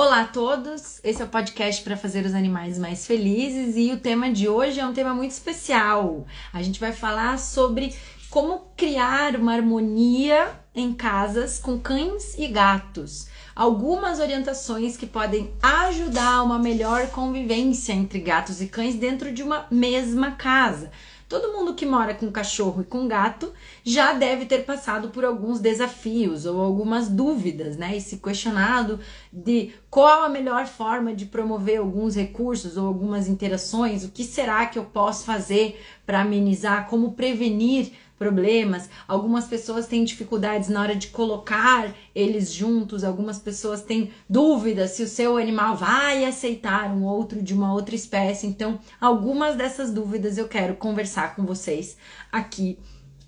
Olá a todos, esse é o podcast para fazer os animais mais felizes e o tema de hoje é um tema muito especial. A gente vai falar sobre como criar uma harmonia em casas com cães e gatos. Algumas orientações que podem ajudar a uma melhor convivência entre gatos e cães dentro de uma mesma casa. Todo mundo que mora com cachorro e com gato já deve ter passado por alguns desafios ou algumas dúvidas, né? E se questionado de qual a melhor forma de promover alguns recursos ou algumas interações, o que será que eu posso fazer para amenizar, como prevenir problemas. Algumas pessoas têm dificuldades na hora de colocar eles juntos, algumas pessoas têm dúvidas se o seu animal vai aceitar um outro de uma outra espécie. Então, algumas dessas dúvidas eu quero conversar com vocês aqui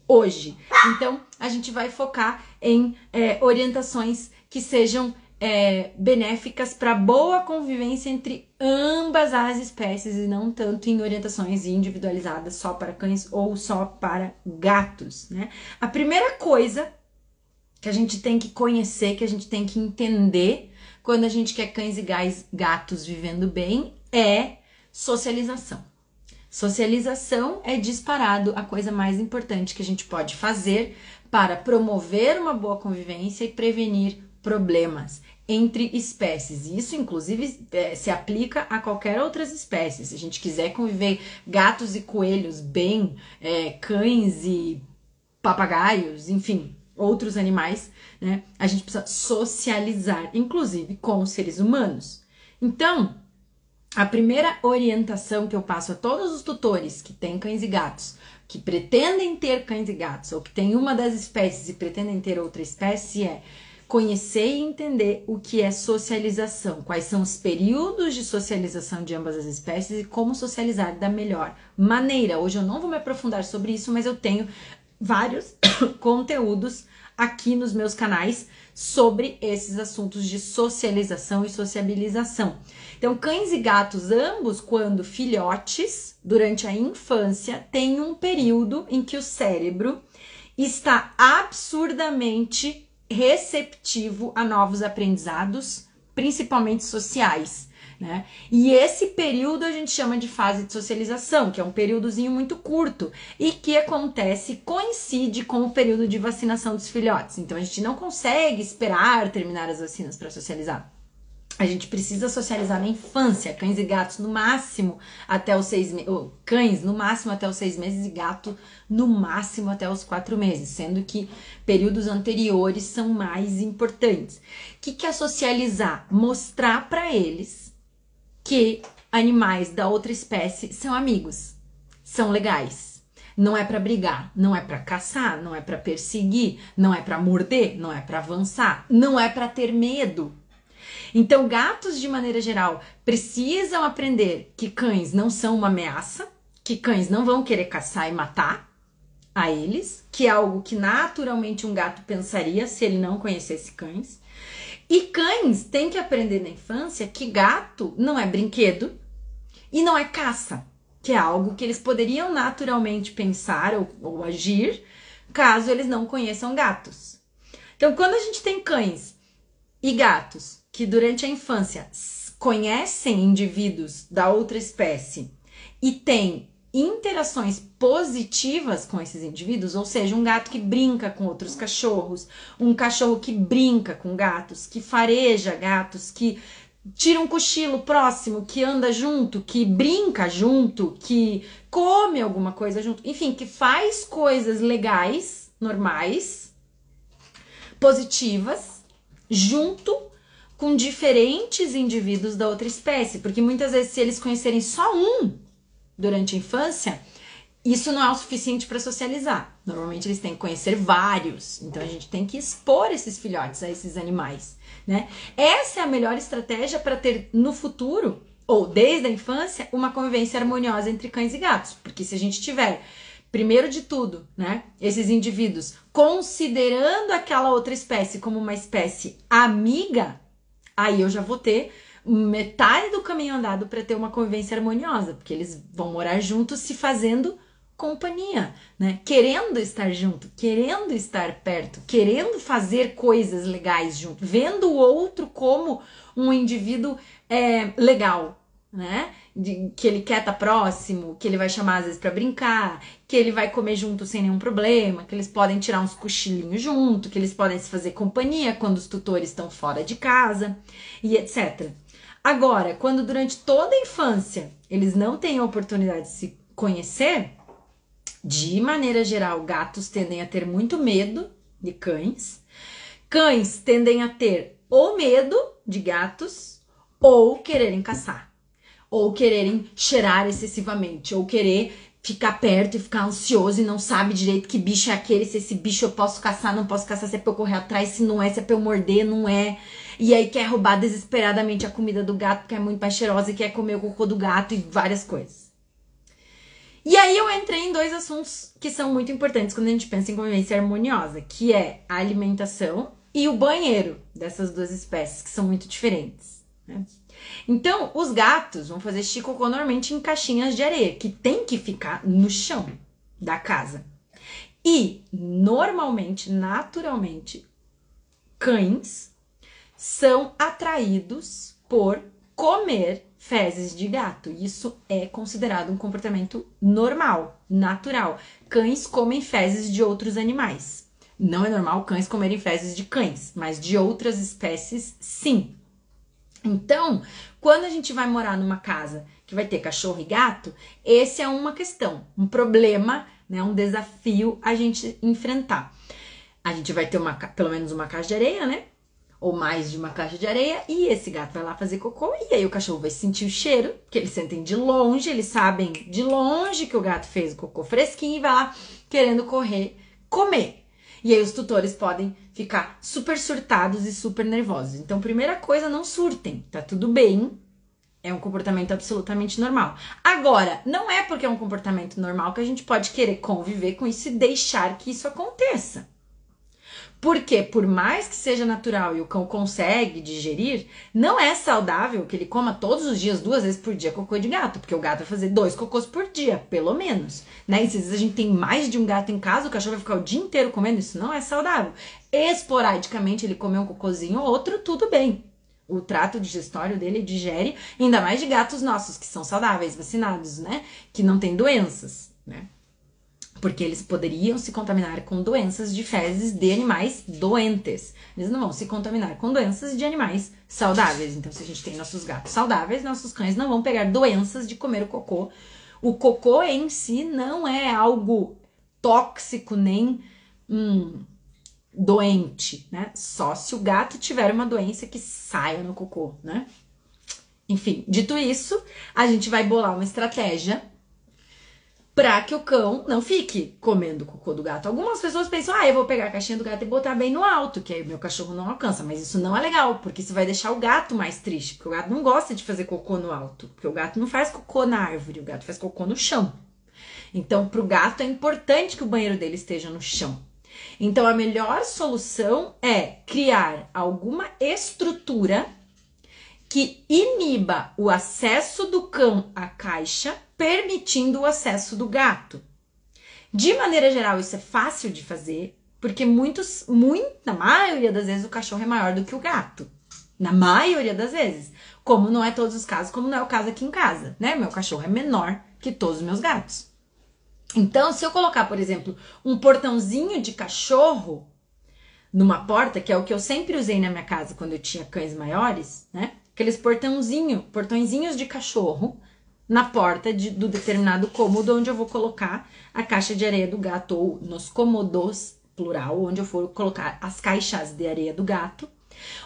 hoje. Então, a gente vai focar em é, orientações que sejam é, benéficas para boa convivência entre ambas as espécies e não tanto em orientações individualizadas só para cães ou só para gatos, né? A primeira coisa que a gente tem que conhecer, que a gente tem que entender quando a gente quer cães e gatos vivendo bem é socialização. Socialização é disparado a coisa mais importante que a gente pode fazer para promover uma boa convivência e prevenir problemas entre espécies. Isso, inclusive, é, se aplica a qualquer outras espécies. Se a gente quiser conviver gatos e coelhos bem, é, cães e papagaios, enfim, outros animais, né? A gente precisa socializar, inclusive com os seres humanos. Então, a primeira orientação que eu passo a todos os tutores que têm cães e gatos, que pretendem ter cães e gatos, ou que têm uma das espécies e pretendem ter outra espécie, é conhecer e entender o que é socialização, quais são os períodos de socialização de ambas as espécies e como socializar da melhor maneira. Hoje eu não vou me aprofundar sobre isso, mas eu tenho vários conteúdos aqui nos meus canais sobre esses assuntos de socialização e sociabilização. Então, cães e gatos, ambos, quando filhotes, durante a infância, têm um período em que o cérebro está absurdamente receptivo a novos aprendizados, principalmente sociais. Né? E esse período a gente chama de fase de socialização, que é um períodozinho muito curto e que acontece, coincide com o período de vacinação dos filhotes. Então a gente não consegue esperar terminar as vacinas para socializar. A gente precisa socializar na infância, cães e gatos no máximo até os seis meses, cães no máximo até os seis meses e gato no máximo até os quatro meses, sendo que períodos anteriores são mais importantes. O que, que é socializar? Mostrar para eles que animais da outra espécie são amigos, são legais. Não é para brigar, não é para caçar, não é para perseguir, não é para morder, não é para avançar, não é para ter medo então, gatos, de maneira geral, precisam aprender que cães não são uma ameaça, que cães não vão querer caçar e matar a eles, que é algo que naturalmente um gato pensaria se ele não conhecesse cães. E cães têm que aprender na infância que gato não é brinquedo e não é caça, que é algo que eles poderiam naturalmente pensar ou, ou agir caso eles não conheçam gatos. Então, quando a gente tem cães e gatos que durante a infância conhecem indivíduos da outra espécie e têm interações positivas com esses indivíduos, ou seja, um gato que brinca com outros cachorros, um cachorro que brinca com gatos, que fareja gatos, que tira um cochilo próximo, que anda junto, que brinca junto, que come alguma coisa junto, enfim, que faz coisas legais, normais, positivas, junto com diferentes indivíduos da outra espécie, porque muitas vezes, se eles conhecerem só um durante a infância, isso não é o suficiente para socializar. Normalmente eles têm que conhecer vários, então a gente tem que expor esses filhotes a esses animais, né? Essa é a melhor estratégia para ter no futuro ou desde a infância uma convivência harmoniosa entre cães e gatos, porque se a gente tiver primeiro de tudo, né, esses indivíduos considerando aquela outra espécie como uma espécie amiga, aí eu já vou ter metade do caminho andado para ter uma convivência harmoniosa, porque eles vão morar juntos se fazendo companhia, né? Querendo estar junto, querendo estar perto, querendo fazer coisas legais junto, vendo o outro como um indivíduo é, legal, né? De, que ele quer estar tá próximo, que ele vai chamar às vezes para brincar, que ele vai comer junto sem nenhum problema, que eles podem tirar uns cochilinhos junto, que eles podem se fazer companhia quando os tutores estão fora de casa e etc. Agora, quando durante toda a infância eles não têm a oportunidade de se conhecer, de maneira geral, gatos tendem a ter muito medo de cães. Cães tendem a ter ou medo de gatos ou quererem caçar, ou quererem cheirar excessivamente, ou querer ficar perto e ficar ansioso e não sabe direito que bicho é aquele, se esse bicho eu posso caçar, não posso caçar, se é pra eu correr atrás, se não é, se é pra eu morder, não é. E aí quer roubar desesperadamente a comida do gato, porque é muito mais cheirosa e quer comer o cocô do gato e várias coisas. E aí eu entrei em dois assuntos que são muito importantes quando a gente pensa em convivência harmoniosa, que é a alimentação e o banheiro dessas duas espécies, que são muito diferentes. Né? Então, os gatos vão fazer xixi cocô normalmente em caixinhas de areia, que tem que ficar no chão da casa. E, normalmente, naturalmente, cães são atraídos por comer fezes de gato. Isso é considerado um comportamento normal, natural. Cães comem fezes de outros animais. Não é normal cães comerem fezes de cães, mas de outras espécies, sim. Então, quando a gente vai morar numa casa que vai ter cachorro e gato, esse é uma questão, um problema, né, um desafio a gente enfrentar. A gente vai ter uma, pelo menos uma caixa de areia, né? ou mais de uma caixa de areia e esse gato vai lá fazer cocô e aí o cachorro vai sentir o cheiro, que eles sentem de longe, eles sabem de longe que o gato fez o cocô fresquinho e vai lá querendo correr, comer. E aí os tutores podem ficar super surtados e super nervosos. Então, primeira coisa, não surtem, tá tudo bem. É um comportamento absolutamente normal. Agora, não é porque é um comportamento normal que a gente pode querer conviver com isso e deixar que isso aconteça. Porque, por mais que seja natural e o cão consegue digerir, não é saudável que ele coma todos os dias, duas vezes por dia, cocô de gato. Porque o gato vai fazer dois cocôs por dia, pelo menos. Né? E se às vezes a gente tem mais de um gato em casa, o cachorro vai ficar o dia inteiro comendo, isso não é saudável. Esporadicamente ele comer um cocôzinho ou outro, tudo bem. O trato digestório dele digere, ainda mais de gatos nossos, que são saudáveis, vacinados, né? Que não tem doenças, né? Porque eles poderiam se contaminar com doenças de fezes de animais doentes. Eles não vão se contaminar com doenças de animais saudáveis. Então, se a gente tem nossos gatos saudáveis, nossos cães não vão pegar doenças de comer o cocô. O cocô em si não é algo tóxico nem hum, doente, né? Só se o gato tiver uma doença que saia no cocô, né? Enfim, dito isso, a gente vai bolar uma estratégia pra que o cão não fique comendo cocô do gato. Algumas pessoas pensam, ah, eu vou pegar a caixinha do gato e botar bem no alto, que aí o meu cachorro não alcança. Mas isso não é legal, porque isso vai deixar o gato mais triste, porque o gato não gosta de fazer cocô no alto, porque o gato não faz cocô na árvore, o gato faz cocô no chão. Então, pro gato é importante que o banheiro dele esteja no chão. Então, a melhor solução é criar alguma estrutura que iniba o acesso do cão à caixa permitindo o acesso do gato. De maneira geral, isso é fácil de fazer, porque muitos, muita maioria das vezes o cachorro é maior do que o gato. Na maioria das vezes. Como não é todos os casos, como não é o caso aqui em casa, né? Meu cachorro é menor que todos os meus gatos. Então, se eu colocar, por exemplo, um portãozinho de cachorro numa porta, que é o que eu sempre usei na minha casa quando eu tinha cães maiores, né? Aqueles portãozinho, portõezinhos de cachorro na porta de, do determinado cômodo onde eu vou colocar a caixa de areia do gato ou nos cômodos, plural, onde eu for colocar as caixas de areia do gato.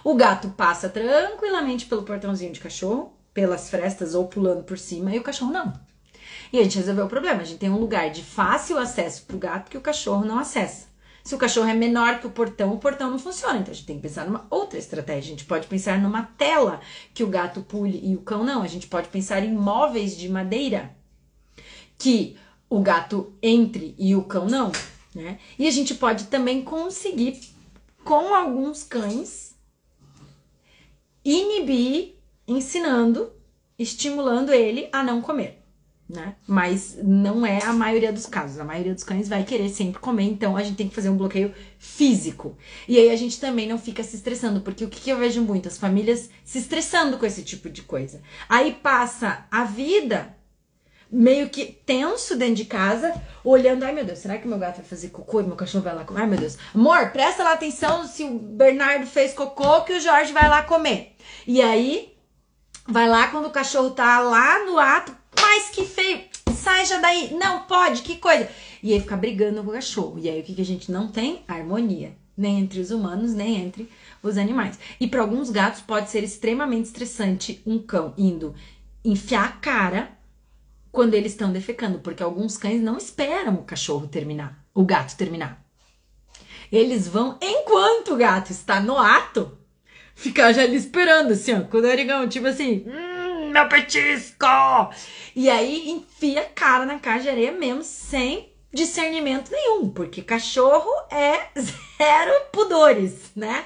O gato passa tranquilamente pelo portãozinho de cachorro, pelas frestas ou pulando por cima, e o cachorro não. E a gente resolveu o problema. A gente tem um lugar de fácil acesso para o gato que o cachorro não acessa. Se o cachorro é menor que o portão, o portão não funciona. Então a gente tem que pensar numa outra estratégia. A gente pode pensar numa tela que o gato pule e o cão não. A gente pode pensar em móveis de madeira que o gato entre e o cão não. Né? E a gente pode também conseguir, com alguns cães, inibir, ensinando, estimulando ele a não comer. Né? Mas não é a maioria dos casos. A maioria dos cães vai querer sempre comer, então a gente tem que fazer um bloqueio físico. E aí a gente também não fica se estressando, porque o que, que eu vejo muito? As famílias se estressando com esse tipo de coisa. Aí passa a vida meio que tenso dentro de casa, olhando, ai meu Deus, será que meu gato vai fazer cocô e meu cachorro vai lá comer? Ai meu Deus, amor, presta lá atenção se o Bernardo fez cocô que o Jorge vai lá comer. E aí, vai lá quando o cachorro tá lá no ato, que feio, sai já daí, não pode, que coisa. E aí fica brigando com o cachorro. E aí o que, que a gente não tem? Harmonia. Nem entre os humanos, nem entre os animais. E para alguns gatos pode ser extremamente estressante um cão indo enfiar a cara quando eles estão defecando, porque alguns cães não esperam o cachorro terminar, o gato terminar. Eles vão enquanto o gato está no ato, ficar já ali esperando, assim, ó, com o narigão, tipo assim, hum, meu petisco! E aí enfia a cara na caixa de areia mesmo, sem discernimento nenhum, porque cachorro é zero pudores, né?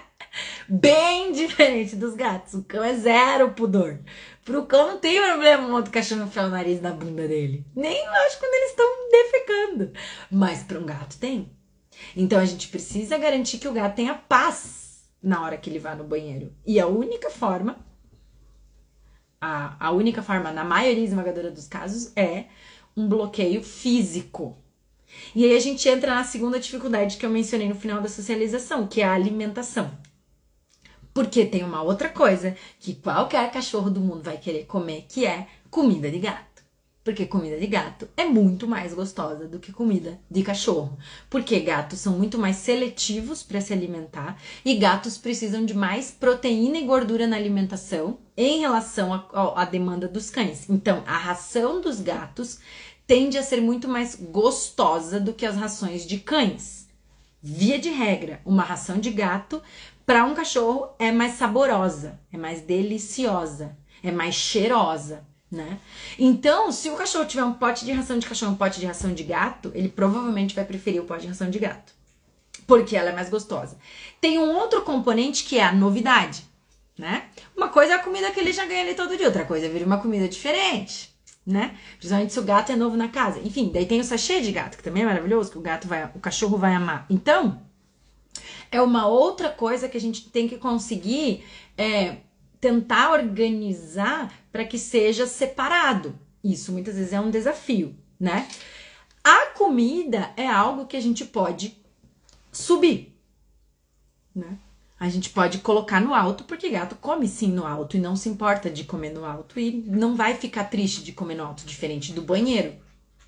Bem diferente dos gatos. O cão é zero pudor. Pro cão não tem problema um outro cachorro enfiar o nariz na bunda dele. Nem acho quando eles estão defecando. Mas para um gato tem. Então a gente precisa garantir que o gato tenha paz na hora que ele vá no banheiro. E a única forma, a, única forma, na maioria esmagadora dos casos, é um bloqueio físico. E aí a gente entra na segunda dificuldade que eu mencionei no final da socialização, que é a alimentação. Porque tem uma outra coisa que qualquer cachorro do mundo vai querer comer, que é comida de gato. Porque comida de gato é muito mais gostosa do que comida de cachorro. Porque gatos são muito mais seletivos para se alimentar e gatos precisam de mais proteína e gordura na alimentação em relação à demanda dos cães. Então, a ração dos gatos tende a ser muito mais gostosa do que as rações de cães. Via de regra, uma ração de gato para um cachorro é mais saborosa, é mais deliciosa, é mais cheirosa, né? Então, se o cachorro tiver um pote de ração de cachorro, um pote de ração de gato, ele provavelmente vai preferir o pote de ração de gato, porque ela é mais gostosa. Tem um outro componente que é a novidade, né? Uma coisa é a comida que ele já ganha ali todo dia, outra coisa é vir uma comida diferente, né? Principalmente se o gato é novo na casa. Enfim, daí tem o sachê de gato, que também é maravilhoso, que o gato vai, o cachorro vai amar. Então, é uma outra coisa que a gente tem que conseguir é, tentar organizar para que seja separado. Isso muitas vezes é um desafio, né? A comida é algo que a gente pode subir, né? A gente pode colocar no alto, porque gato come sim no alto e não se importa de comer no alto e não vai ficar triste de comer no alto, diferente do banheiro,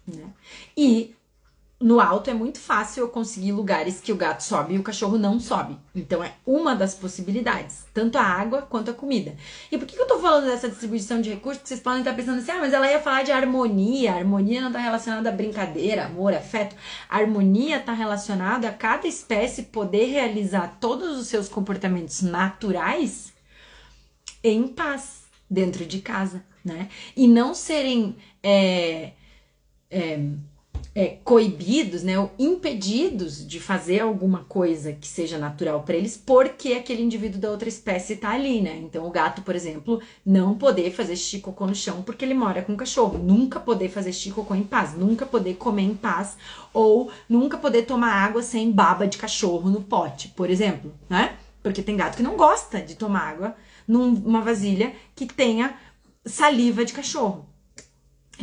né? E no alto é muito fácil eu conseguir lugares que o gato sobe e o cachorro não sobe. Então é uma das possibilidades, tanto a água quanto a comida. E por que, eu tô falando dessa distribuição de recursos? Vocês podem estar pensando assim, ah, mas ela ia falar de harmonia. A harmonia não tá relacionada a brincadeira, amor, afeto. A harmonia tá relacionada a cada espécie poder realizar todos os seus comportamentos naturais em paz dentro de casa, né? E não serem é, é, é, coibidos, né, ou impedidos de fazer alguma coisa que seja natural para eles, porque aquele indivíduo da outra espécie tá ali, né? Então, o gato, por exemplo, não poder fazer xixi cocô no chão porque ele mora com o cachorro, nunca poder fazer xixi cocô em paz, nunca poder comer em paz, ou nunca poder tomar água sem baba de cachorro no pote, por exemplo, né? Porque tem gato que não gosta de tomar água numa vasilha que tenha saliva de cachorro.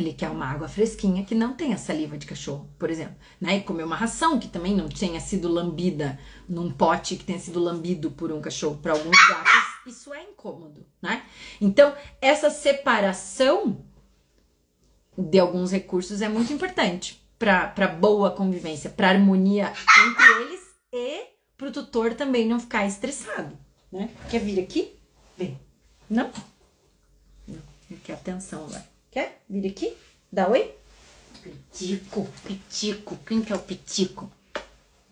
Ele quer uma água fresquinha que não tenha saliva de cachorro, por exemplo. Né? E comer uma ração que também não tenha sido lambida num pote que tenha sido lambido por um cachorro. Para alguns gatos, isso é incômodo, né? Então, essa separação de alguns recursos é muito importante para boa convivência, para harmonia entre eles e para o tutor também não ficar estressado, né? Quer vir aqui? Vem. Não? Não, quer atenção vai. Quer? Vira aqui. Dá oi. Pitico, pitico. Quem que é o pitico?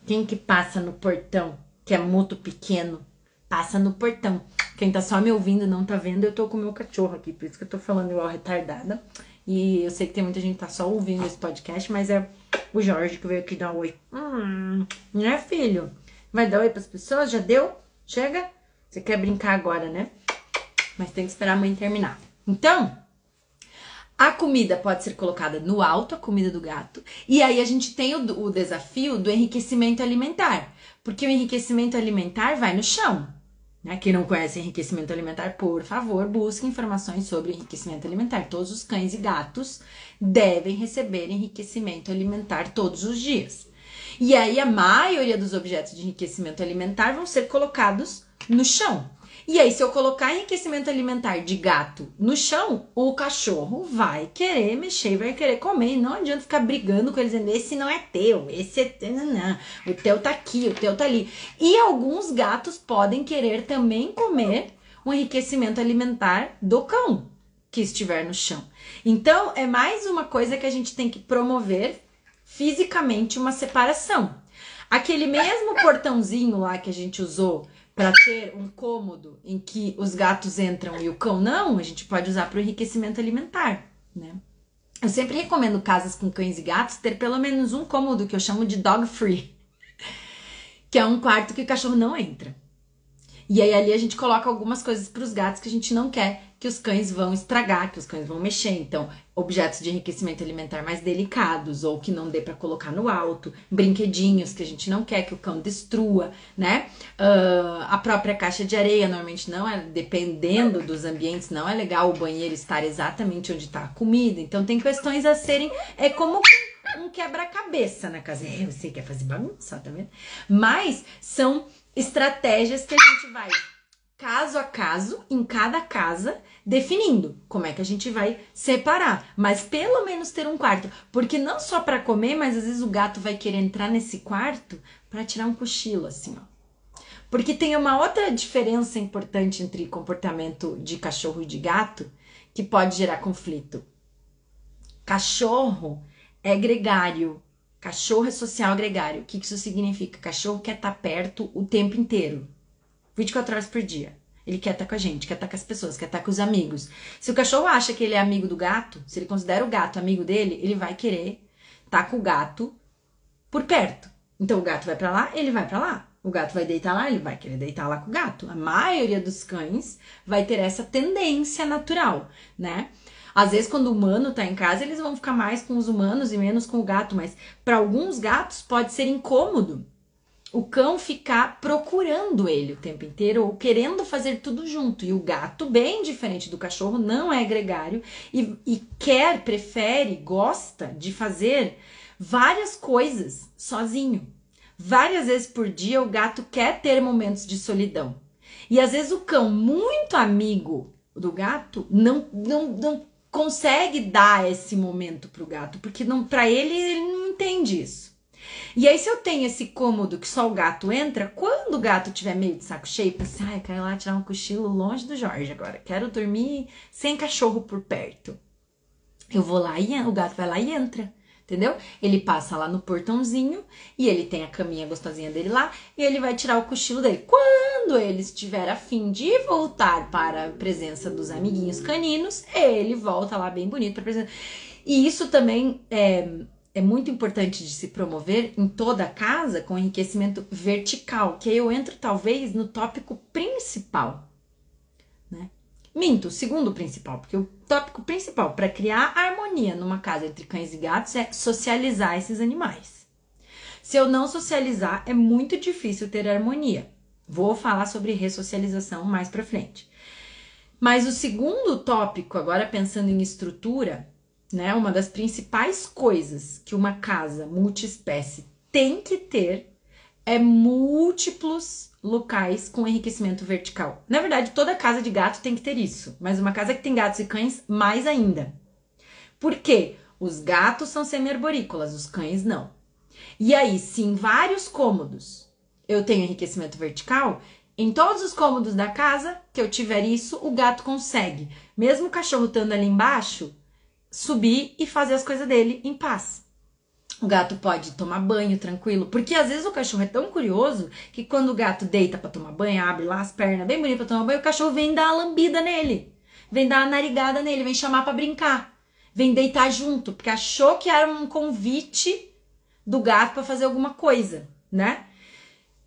Quem que passa no portão? Que é muito pequeno. Passa no portão. Quem tá só me ouvindo não tá vendo, eu tô com o meu cachorro aqui. Por isso que eu tô falando igual retardada. E eu sei que tem muita gente que tá só ouvindo esse podcast, mas é o Jorge que veio aqui dar oi. Hum, né, filho? Vai dar oi pras pessoas? Já deu? Chega? Você quer brincar agora, né? Mas tem que esperar a mãe terminar. Então, A comida pode ser colocada no alto, a comida do gato. E aí a gente tem o, o desafio do enriquecimento alimentar. Porque o enriquecimento alimentar vai no chão. Né? Quem não conhece enriquecimento alimentar, por favor, busque informações sobre enriquecimento alimentar. Todos os cães e gatos devem receber enriquecimento alimentar todos os dias. E aí a maioria dos objetos de enriquecimento alimentar vão ser colocados no chão. E aí, se eu colocar enriquecimento alimentar de gato no chão, o cachorro vai querer mexer, vai querer comer. Não adianta ficar brigando com eles dizendo: esse não é teu, esse é teu, não, não. o teu tá aqui, o teu tá ali. E alguns gatos podem querer também comer o enriquecimento alimentar do cão que estiver no chão. Então, é mais uma coisa que a gente tem que promover fisicamente uma separação. Aquele mesmo portãozinho lá que a gente usou para ter um cômodo em que os gatos entram e o cão não, a gente pode usar para o enriquecimento alimentar, né? Eu sempre recomendo casas com cães e gatos ter pelo menos um cômodo que eu chamo de dog free, que é um quarto que o cachorro não entra. E aí ali a gente coloca algumas coisas para os gatos que a gente não quer que os cães vão estragar, que os cães vão mexer. Então, objetos de enriquecimento alimentar mais delicados ou que não dê para colocar no alto, brinquedinhos que a gente não quer que o cão destrua, né? Uh, a própria caixa de areia normalmente não é, dependendo dos ambientes, não é legal o banheiro estar exatamente onde está a comida. Então, tem questões a serem. É como um quebra-cabeça na casa. É, você quer fazer bagunça, tá vendo? Mas são estratégias que a gente vai caso a caso, em cada casa, definindo como é que a gente vai separar. Mas pelo menos ter um quarto. Porque não só para comer, mas às vezes o gato vai querer entrar nesse quarto para tirar um cochilo, assim, ó. Porque tem uma outra diferença importante entre comportamento de cachorro e de gato que pode gerar conflito. Cachorro é gregário, Cachorro é social gregário. O que isso significa? Cachorro quer estar tá perto o tempo inteiro. 24 horas por dia. Ele quer estar tá com a gente, quer estar tá com as pessoas, quer estar com os amigos. Se o cachorro acha que ele é amigo do gato, se ele considera o gato amigo dele, ele vai querer estar com o gato por perto. Então o gato vai para lá, ele vai para lá. O gato vai deitar lá, ele vai querer deitar lá com o gato. A maioria dos cães vai ter essa tendência natural, né? Às vezes, quando o humano tá em casa, eles vão ficar mais com os humanos e menos com o gato, mas para alguns gatos pode ser incômodo o cão ficar procurando ele o tempo inteiro ou querendo fazer tudo junto. E o gato, bem diferente do cachorro, não é gregário e, e quer, prefere, gosta de fazer várias coisas sozinho. Várias vezes por dia o gato quer ter momentos de solidão. E às vezes o cão, muito amigo do gato, não, não, não consegue dar esse momento pro gato, porque não para ele ele não entende isso. E aí, se eu tenho esse cômodo que só o gato entra, quando o gato tiver meio de saco cheio, pensa, ai, quero lá tirar um cochilo longe do Jorge agora. Quero dormir sem cachorro por perto. Eu vou lá e o gato vai lá e entra entendeu? Ele passa lá no portãozinho e ele tem a caminha gostosinha dele lá e ele vai tirar o cochilo dele. Quando ele estiver afim de voltar para a presença dos amiguinhos caninos, ele volta lá bem bonito para presença. E isso também é, é muito importante de se promover em toda a casa com enriquecimento vertical, que eu entro talvez no tópico principal? Minto, segundo principal, porque o tópico principal para criar harmonia numa casa entre cães e gatos é socializar esses animais. Se eu não socializar, é muito difícil ter harmonia. Vou falar sobre ressocialização mais para frente. Mas o segundo tópico, agora pensando em estrutura, né, uma das principais coisas que uma casa multiespécie tem que ter é múltiplos locais com enriquecimento vertical. Na verdade, toda casa de gato tem que ter isso, mas uma casa que tem gatos e cães, mais ainda. Por quê? Os gatos são semi-arborícolas, os cães não. E aí, se em vários cômodos eu tenho enriquecimento vertical, em todos os cômodos da casa que eu tiver isso, o gato consegue, mesmo o cachorro estando ali embaixo, subir e fazer as coisas dele em paz. O gato pode tomar banho tranquilo, porque às vezes o cachorro é tão curioso que quando o gato deita para tomar banho, abre lá as pernas bem bonito para tomar banho, o cachorro vem dar uma lambida nele, vem dar uma narigada nele, vem chamar para brincar, vem deitar junto, porque achou que era um convite do gato para fazer alguma coisa, né?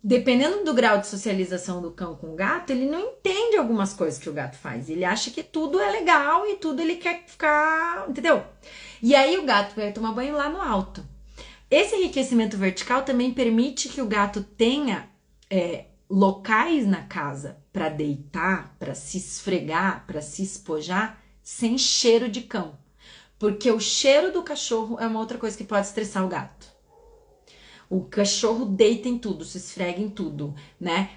dependendo do grau de socialização do cão com o gato, ele não entende algumas coisas que o gato faz. Ele acha que tudo é legal e tudo ele quer ficar, entendeu? E aí o gato vai tomar banho lá no alto. Esse enriquecimento vertical também permite que o gato tenha é, locais na casa para deitar, para se esfregar, para se espojar, sem cheiro de cão. Porque o cheiro do cachorro é uma outra coisa que pode estressar o gato. O cachorro deita em tudo, se esfrega em tudo, né?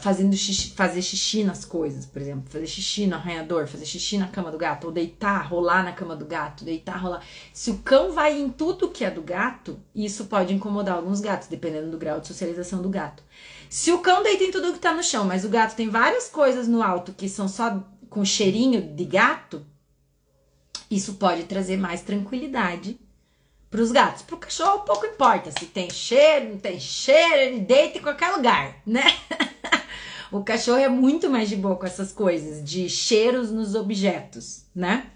Fazendo xixi, fazer xixi nas coisas, por exemplo, fazer xixi no arranhador, fazer xixi na cama do gato, ou deitar, rolar na cama do gato, deitar, rolar. Se o cão vai em tudo que é do gato, isso pode incomodar alguns gatos, dependendo do grau de socialização do gato. Se o cão deita em tudo que tá no chão, mas o gato tem várias coisas no alto que são só com cheirinho de gato, isso pode trazer mais tranquilidade para os gatos. Para o cachorro pouco importa se tem cheiro, não tem cheiro, ele deita em qualquer lugar, né? o cachorro é muito mais de boa com essas coisas, de cheiros nos objetos, né?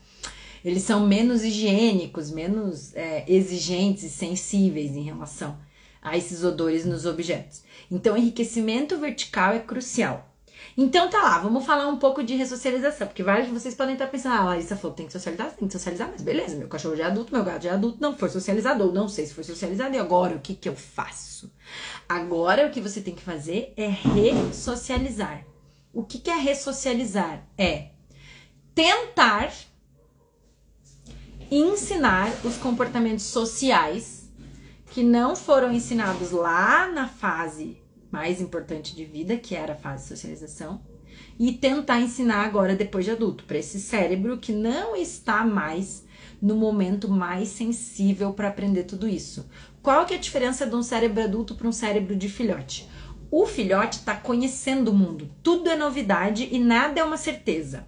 Eles são menos higiênicos, menos é, exigentes e sensíveis em relação a esses odores nos objetos. Então, enriquecimento vertical é crucial. Então tá lá, vamos falar um pouco de ressocialização, porque vários de vocês podem estar pensando, ah, Larissa falou, tem que socializar, tem que socializar, mas beleza, meu cachorro já é adulto, meu gato já é adulto, não foi socializado, ou não sei se foi socializado, e agora o que que eu faço? Agora o que você tem que fazer é ressocializar. O que que é ressocializar? É tentar ensinar os comportamentos sociais que não foram ensinados lá na fase mais importante de vida, que era a fase de socialização, e tentar ensinar agora depois de adulto, para esse cérebro que não está mais no momento mais sensível para aprender tudo isso. Qual que é a diferença de um cérebro adulto para um cérebro de filhote? O filhote está conhecendo o mundo, tudo é novidade e nada é uma certeza.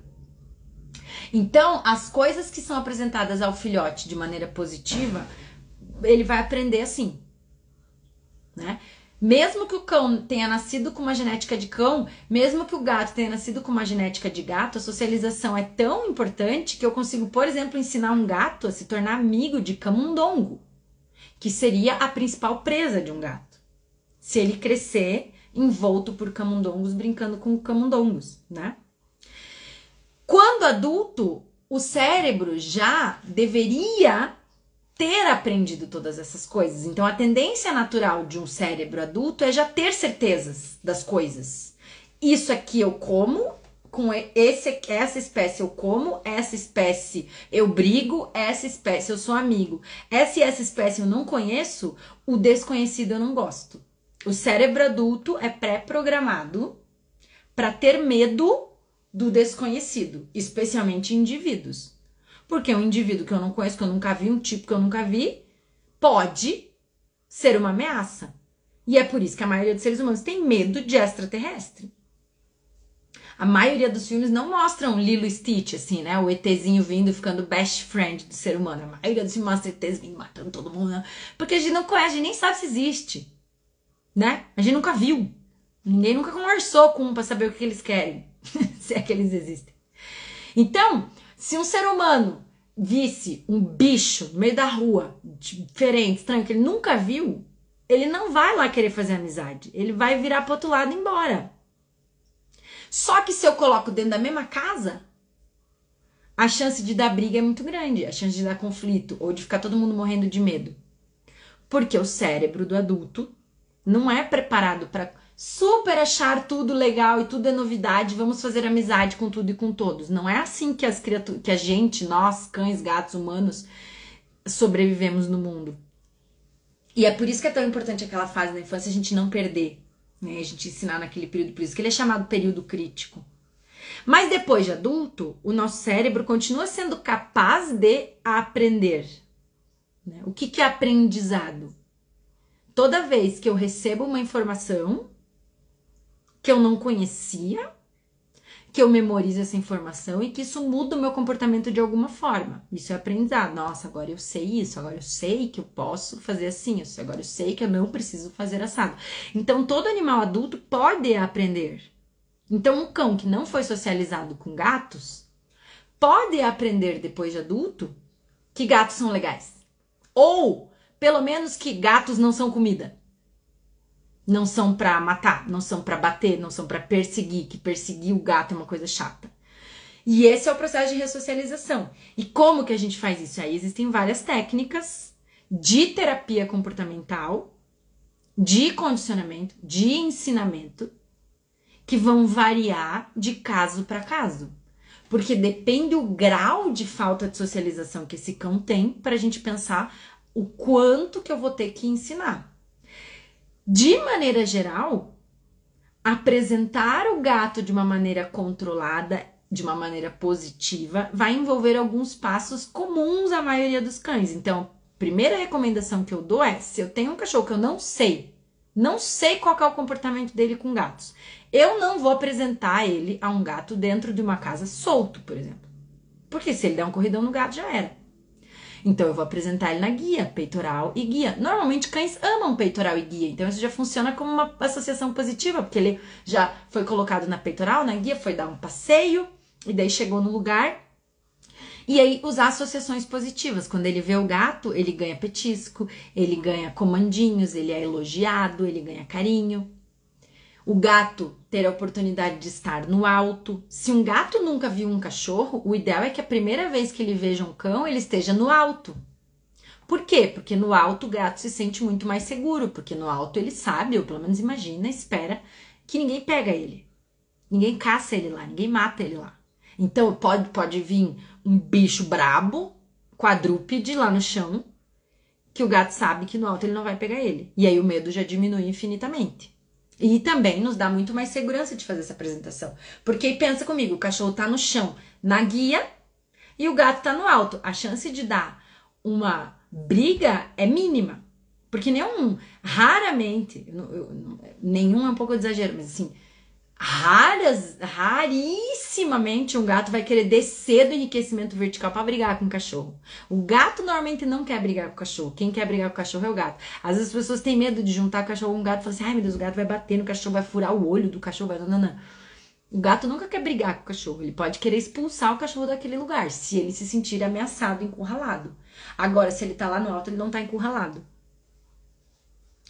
Então, as coisas que são apresentadas ao filhote de maneira positiva, ele vai aprender assim, né? Mesmo que o cão tenha nascido com uma genética de cão, mesmo que o gato tenha nascido com uma genética de gato, a socialização é tão importante que eu consigo, por exemplo, ensinar um gato a se tornar amigo de camundongo, que seria a principal presa de um gato. Se ele crescer envolto por camundongos, brincando com camundongos, né? Quando adulto, o cérebro já deveria ter aprendido todas essas coisas. Então, a tendência natural de um cérebro adulto é já ter certezas das coisas. Isso aqui eu como, com esse, essa espécie eu como, essa espécie eu brigo, essa espécie eu sou amigo. Essa e essa espécie eu não conheço, o desconhecido eu não gosto. O cérebro adulto é pré-programado para ter medo do desconhecido, especialmente indivíduos. Porque um indivíduo que eu não conheço, que eu nunca vi, um tipo que eu nunca vi, pode ser uma ameaça. E é por isso que a maioria dos seres humanos tem medo de extraterrestre. A maioria dos filmes não mostram Lilo Stitch, assim, né? O ETzinho vindo e ficando best friend do ser humano. A maioria dos filmes mostra ETs vindo matando todo mundo. Né? Porque a gente não conhece, a gente nem sabe se existe. Né? A gente nunca viu. Ninguém nunca conversou com um pra saber o que eles querem. se é que eles existem. Então, se um ser humano visse um bicho no meio da rua, diferente, estranho, que ele nunca viu, ele não vai lá querer fazer amizade. Ele vai virar pro outro lado e embora. Só que se eu coloco dentro da mesma casa, a chance de dar briga é muito grande, a chance de dar conflito ou de ficar todo mundo morrendo de medo. Porque o cérebro do adulto não é preparado para super achar tudo legal e tudo é novidade, vamos fazer amizade com tudo e com todos. Não é assim que as criaturas, que a gente, nós, cães, gatos, humanos, sobrevivemos no mundo. E é por isso que é tão importante aquela fase da infância a gente não perder, né? A gente ensinar naquele período, por isso que ele é chamado período crítico. Mas depois de adulto, o nosso cérebro continua sendo capaz de aprender. Né? O que, que é aprendizado? Toda vez que eu recebo uma informação, que eu não conhecia, que eu memorizo essa informação e que isso muda o meu comportamento de alguma forma. Isso é aprendizado. Nossa, agora eu sei isso, agora eu sei que eu posso fazer assim, isso, agora eu sei que eu não preciso fazer assado. Então, todo animal adulto pode aprender. Então, um cão que não foi socializado com gatos pode aprender depois de adulto que gatos são legais. Ou, pelo menos, que gatos não são comida. Não são para matar, não são para bater, não são para perseguir, que perseguir o gato é uma coisa chata. E esse é o processo de ressocialização. E como que a gente faz isso? Aí existem várias técnicas de terapia comportamental, de condicionamento, de ensinamento, que vão variar de caso para caso. Porque depende o grau de falta de socialização que esse cão tem para a gente pensar o quanto que eu vou ter que ensinar. De maneira geral, apresentar o gato de uma maneira controlada, de uma maneira positiva, vai envolver alguns passos comuns à maioria dos cães. Então, primeira recomendação que eu dou é: se eu tenho um cachorro que eu não sei, não sei qual é o comportamento dele com gatos, eu não vou apresentar ele a um gato dentro de uma casa solto, por exemplo. Porque se ele der um corridão no gato, já era. Então eu vou apresentar ele na guia, peitoral e guia. Normalmente cães amam peitoral e guia, então isso já funciona como uma associação positiva, porque ele já foi colocado na peitoral, na guia, foi dar um passeio e daí chegou no lugar. E aí usar associações positivas. Quando ele vê o gato, ele ganha petisco, ele ganha comandinhos, ele é elogiado, ele ganha carinho o gato ter a oportunidade de estar no alto. Se um gato nunca viu um cachorro, o ideal é que a primeira vez que ele veja um cão, ele esteja no alto. Por quê? Porque no alto o gato se sente muito mais seguro, porque no alto ele sabe, ou pelo menos imagina, espera que ninguém pega ele. Ninguém caça ele lá, ninguém mata ele lá. Então pode, pode vir um bicho brabo, quadrúpede lá no chão, que o gato sabe que no alto ele não vai pegar ele. E aí o medo já diminui infinitamente. E também nos dá muito mais segurança de fazer essa apresentação. Porque pensa comigo, o cachorro tá no chão, na guia, e o gato tá no alto. A chance de dar uma briga é mínima. Porque nenhum, raramente, nenhum é um pouco exagero, mas assim, raras, rarissimamente um gato vai querer descer do enriquecimento vertical para brigar com o cachorro. O gato normalmente não quer brigar com o cachorro. Quem quer brigar com o cachorro é o gato. Às vezes as pessoas têm medo de juntar o cachorro com um gato e falam assim: ai meu Deus, o gato vai bater no cachorro, vai furar o olho do cachorro, vai. Não, não, não. O gato nunca quer brigar com o cachorro. Ele pode querer expulsar o cachorro daquele lugar, se ele se sentir ameaçado, encurralado. Agora, se ele tá lá no alto, ele não tá encurralado.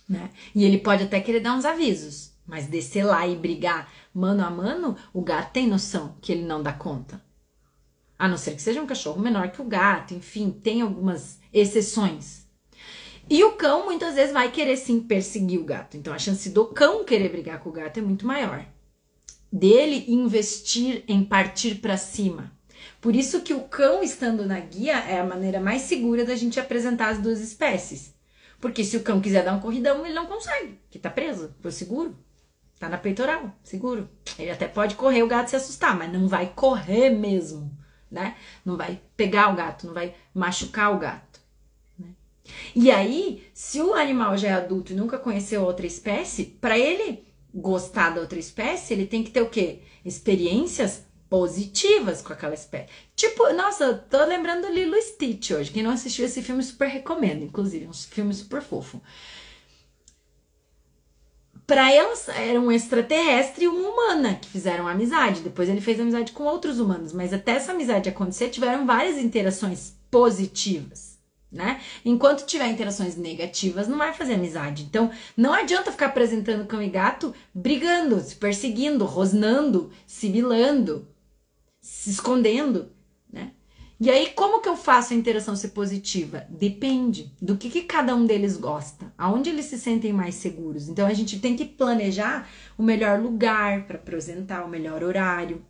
Né? E ele pode até querer dar uns avisos. Mas descer lá e brigar mano a mano, o gato tem noção que ele não dá conta. A não ser que seja um cachorro menor que o gato, enfim, tem algumas exceções. E o cão muitas vezes vai querer sim perseguir o gato. Então a chance do cão querer brigar com o gato é muito maior. Dele investir em partir para cima. Por isso que o cão estando na guia é a maneira mais segura da gente apresentar as duas espécies. Porque se o cão quiser dar um corridão, ele não consegue, que tá preso, foi seguro. Tá na peitoral, seguro. Ele até pode correr o gato se assustar, mas não vai correr mesmo, né? Não vai pegar o gato, não vai machucar o gato. Né? E aí, se o animal já é adulto e nunca conheceu outra espécie, para ele gostar da outra espécie, ele tem que ter o quê? Experiências positivas com aquela espécie. Tipo, nossa, tô lembrando do Lilo Stitch hoje. Quem não assistiu esse filme, super recomendo, inclusive, um filme super fofo para elas era um extraterrestre e uma humana que fizeram amizade. Depois ele fez amizade com outros humanos, mas até essa amizade acontecer, tiveram várias interações positivas, né? Enquanto tiver interações negativas, não vai fazer amizade. Então, não adianta ficar apresentando cão e gato brigando, se perseguindo, rosnando, sibilando, se escondendo. E aí, como que eu faço a interação ser positiva? Depende do que, que cada um deles gosta, aonde eles se sentem mais seguros. Então, a gente tem que planejar o melhor lugar para apresentar, o melhor horário,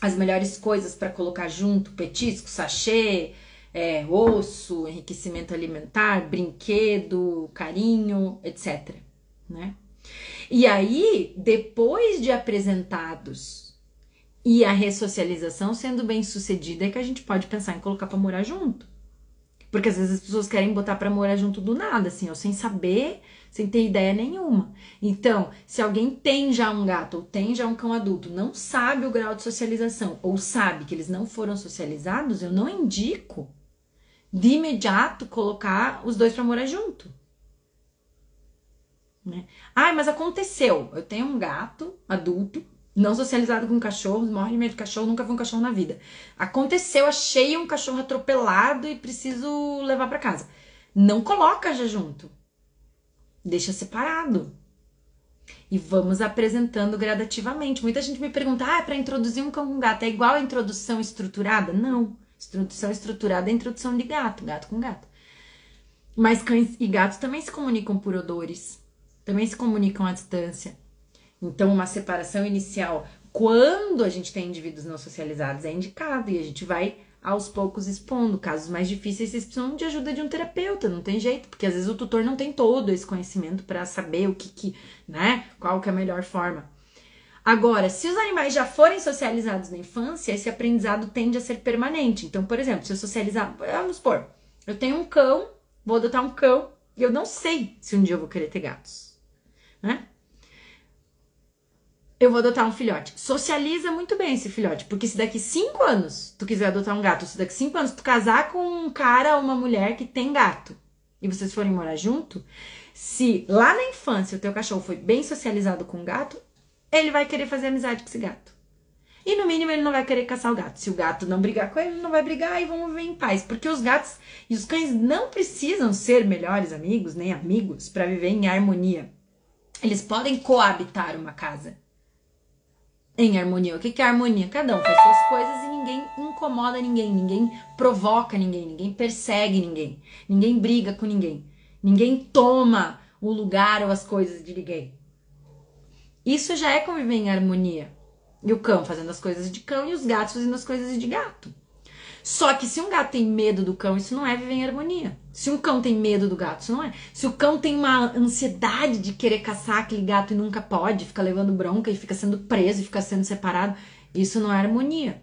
as melhores coisas para colocar junto: petisco, sachê, é, osso, enriquecimento alimentar, brinquedo, carinho, etc. Né? E aí, depois de apresentados e a ressocialização sendo bem sucedida é que a gente pode pensar em colocar para morar junto. Porque às vezes as pessoas querem botar para morar junto do nada, assim, ó, sem saber, sem ter ideia nenhuma. Então, se alguém tem já um gato ou tem já um cão adulto, não sabe o grau de socialização ou sabe que eles não foram socializados, eu não indico de imediato colocar os dois para morar junto. Né? Ah, mas aconteceu. Eu tenho um gato adulto não socializado com cachorros, morre de medo de cachorro, nunca vi um cachorro na vida. Aconteceu, achei um cachorro atropelado e preciso levar para casa. Não coloca já junto. Deixa separado. E vamos apresentando gradativamente. Muita gente me pergunta: ah, para introduzir um cão com gato é igual a introdução estruturada? Não. Introdução estruturada é introdução de gato, gato com gato. Mas cães e gatos também se comunicam por odores, também se comunicam à distância. Então, uma separação inicial, quando a gente tem indivíduos não socializados, é indicado e a gente vai aos poucos expondo. Casos mais difíceis, vocês precisam de ajuda de um terapeuta, não tem jeito, porque às vezes o tutor não tem todo esse conhecimento para saber o que, que, né, qual que é a melhor forma. Agora, se os animais já forem socializados na infância, esse aprendizado tende a ser permanente. Então, por exemplo, se eu socializar, vamos supor, eu tenho um cão, vou adotar um cão, e eu não sei se um dia eu vou querer ter gatos, né? Eu vou adotar um filhote. Socializa muito bem esse filhote, porque se daqui cinco anos tu quiser adotar um gato, se daqui cinco anos tu casar com um cara ou uma mulher que tem gato e vocês forem morar junto, se lá na infância o teu cachorro foi bem socializado com o gato, ele vai querer fazer amizade com esse gato. E no mínimo ele não vai querer caçar o gato. Se o gato não brigar com ele, ele não vai brigar e vão viver em paz. Porque os gatos e os cães não precisam ser melhores amigos, nem amigos, para viver em harmonia. Eles podem coabitar uma casa em harmonia. O que, é harmonia? Cada um faz suas coisas e ninguém incomoda ninguém, ninguém provoca ninguém, ninguém persegue ninguém, ninguém briga com ninguém, ninguém toma o lugar ou as coisas de ninguém. Isso já é conviver em harmonia. E o cão fazendo as coisas de cão e os gatos fazendo as coisas de gato. Só que se um gato tem medo do cão, isso não é viver em harmonia. Se um cão tem medo do gato, isso não é. Se o cão tem uma ansiedade de querer caçar aquele gato e nunca pode, fica levando bronca e fica sendo preso e fica sendo separado, isso não é harmonia.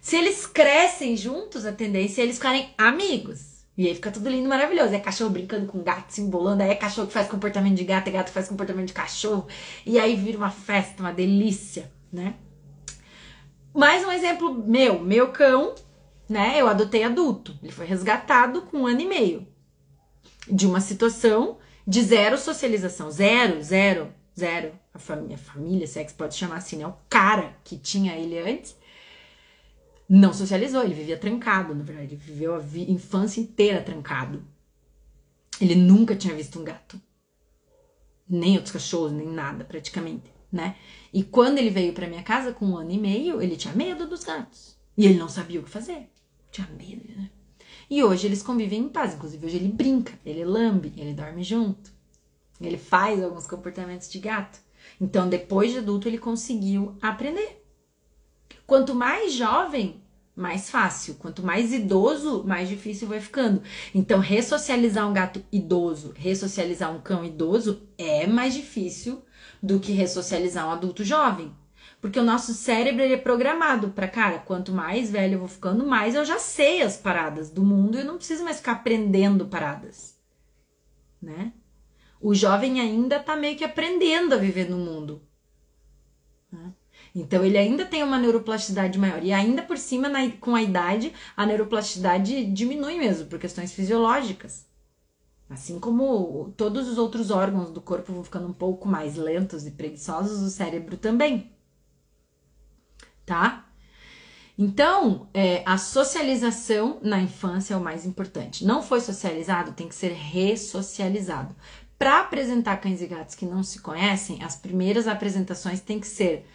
Se eles crescem juntos, a tendência é eles ficarem amigos. E aí fica tudo lindo, maravilhoso. É cachorro brincando com gato, se embolando. Aí é cachorro que faz comportamento de gato, é gato que faz comportamento de cachorro. E aí vira uma festa, uma delícia, né? Mais um exemplo meu, meu cão, né? Eu adotei adulto. Ele foi resgatado com um ano e meio de uma situação de zero socialização, zero, zero, zero. A família, a família, se é que se pode chamar assim, né? O cara que tinha ele antes não socializou, ele vivia trancado, na verdade, ele viveu a infância inteira trancado. Ele nunca tinha visto um gato, nem outros cachorros, nem nada, praticamente né? E quando ele veio para minha casa com um ano e meio, ele tinha medo dos gatos. E ele não sabia o que fazer. Tinha medo, né? E hoje eles convivem em paz. Inclusive, hoje ele brinca, ele lambe, ele dorme junto. Ele faz alguns comportamentos de gato. Então, depois de adulto, ele conseguiu aprender. Quanto mais jovem, mais fácil. Quanto mais idoso, mais difícil vai ficando. Então, ressocializar um gato idoso, ressocializar um cão idoso é mais difícil do que ressocializar um adulto jovem. Porque o nosso cérebro ele é programado para, cara, quanto mais velho eu vou ficando, mais eu já sei as paradas do mundo e eu não preciso mais ficar aprendendo paradas, né? O jovem ainda tá meio que aprendendo a viver no mundo. Né? Então ele ainda tem uma neuroplasticidade maior. E ainda por cima, na, com a idade, a neuroplasticidade diminui mesmo, por questões fisiológicas. Assim como todos os outros órgãos do corpo vão ficando um pouco mais lentos e preguiçosos, o cérebro também. Tá? Então, é, a socialização na infância é o mais importante. Não foi socializado, tem que ser ressocializado. Para apresentar cães e gatos que não se conhecem, as primeiras apresentações têm que ser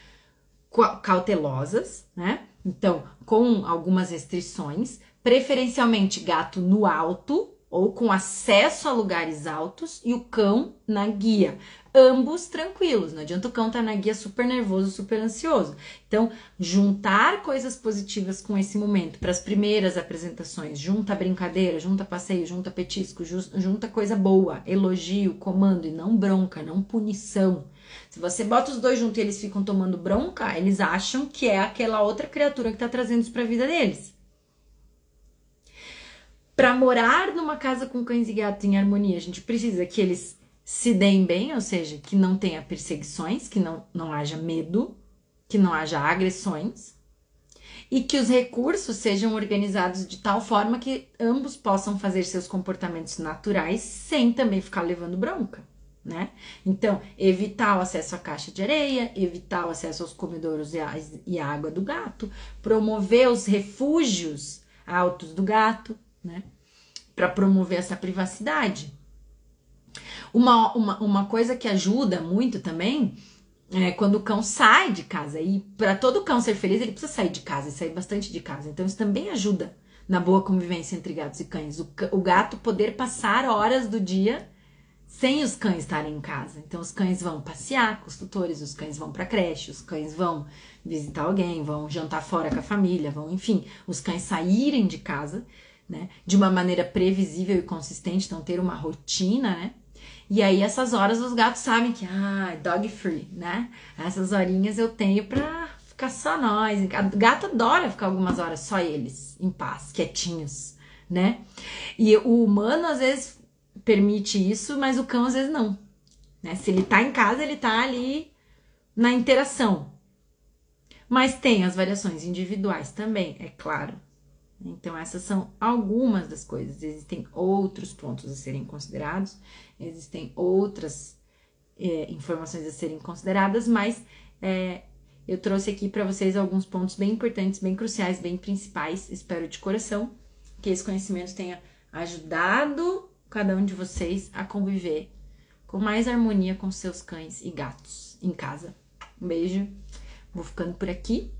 cautelosas, né? Então, com algumas restrições, preferencialmente gato no alto, ou com acesso a lugares altos e o cão na guia. Ambos tranquilos, não adianta o cão estar tá na guia super nervoso, super ansioso. Então, juntar coisas positivas com esse momento para as primeiras apresentações, junta brincadeira, junta passeio, junta petisco, junta coisa boa, elogio, comando e não bronca, não punição. Se você bota os dois juntos e eles ficam tomando bronca, eles acham que é aquela outra criatura que está trazendo isso para a vida deles. Para morar numa casa com cães e gatos em harmonia, a gente precisa que eles se deem bem, ou seja, que não tenha perseguições, que não, não haja medo, que não haja agressões e que os recursos sejam organizados de tal forma que ambos possam fazer seus comportamentos naturais sem também ficar levando bronca, né? Então, evitar o acesso à caixa de areia, evitar o acesso aos comedouros e, e água do gato, promover os refúgios altos do gato, né? Para promover essa privacidade. Uma, uma, uma coisa que ajuda muito também é quando o cão sai de casa. E para todo cão ser feliz, ele precisa sair de casa e sair bastante de casa. Então isso também ajuda na boa convivência entre gatos e cães. O, o gato poder passar horas do dia sem os cães estarem em casa. Então os cães vão passear com os tutores, os cães vão para creche, os cães vão visitar alguém, vão jantar fora com a família, vão, enfim, os cães saírem de casa, né, de uma maneira previsível e consistente, então ter uma rotina, né? E aí essas horas os gatos sabem que ah, dog free, né? Essas horinhas eu tenho pra ficar só nós. O gato adora ficar algumas horas só eles, em paz, quietinhos, né? E o humano às vezes permite isso, mas o cão às vezes não. Né? Se ele tá em casa, ele tá ali na interação. Mas tem as variações individuais também, é claro. Então, essas são algumas das coisas. Existem outros pontos a serem considerados, existem outras é, informações a serem consideradas, mas é, eu trouxe aqui para vocês alguns pontos bem importantes, bem cruciais, bem principais. Espero de coração que esse conhecimento tenha ajudado cada um de vocês a conviver com mais harmonia com seus cães e gatos em casa. Um beijo, vou ficando por aqui.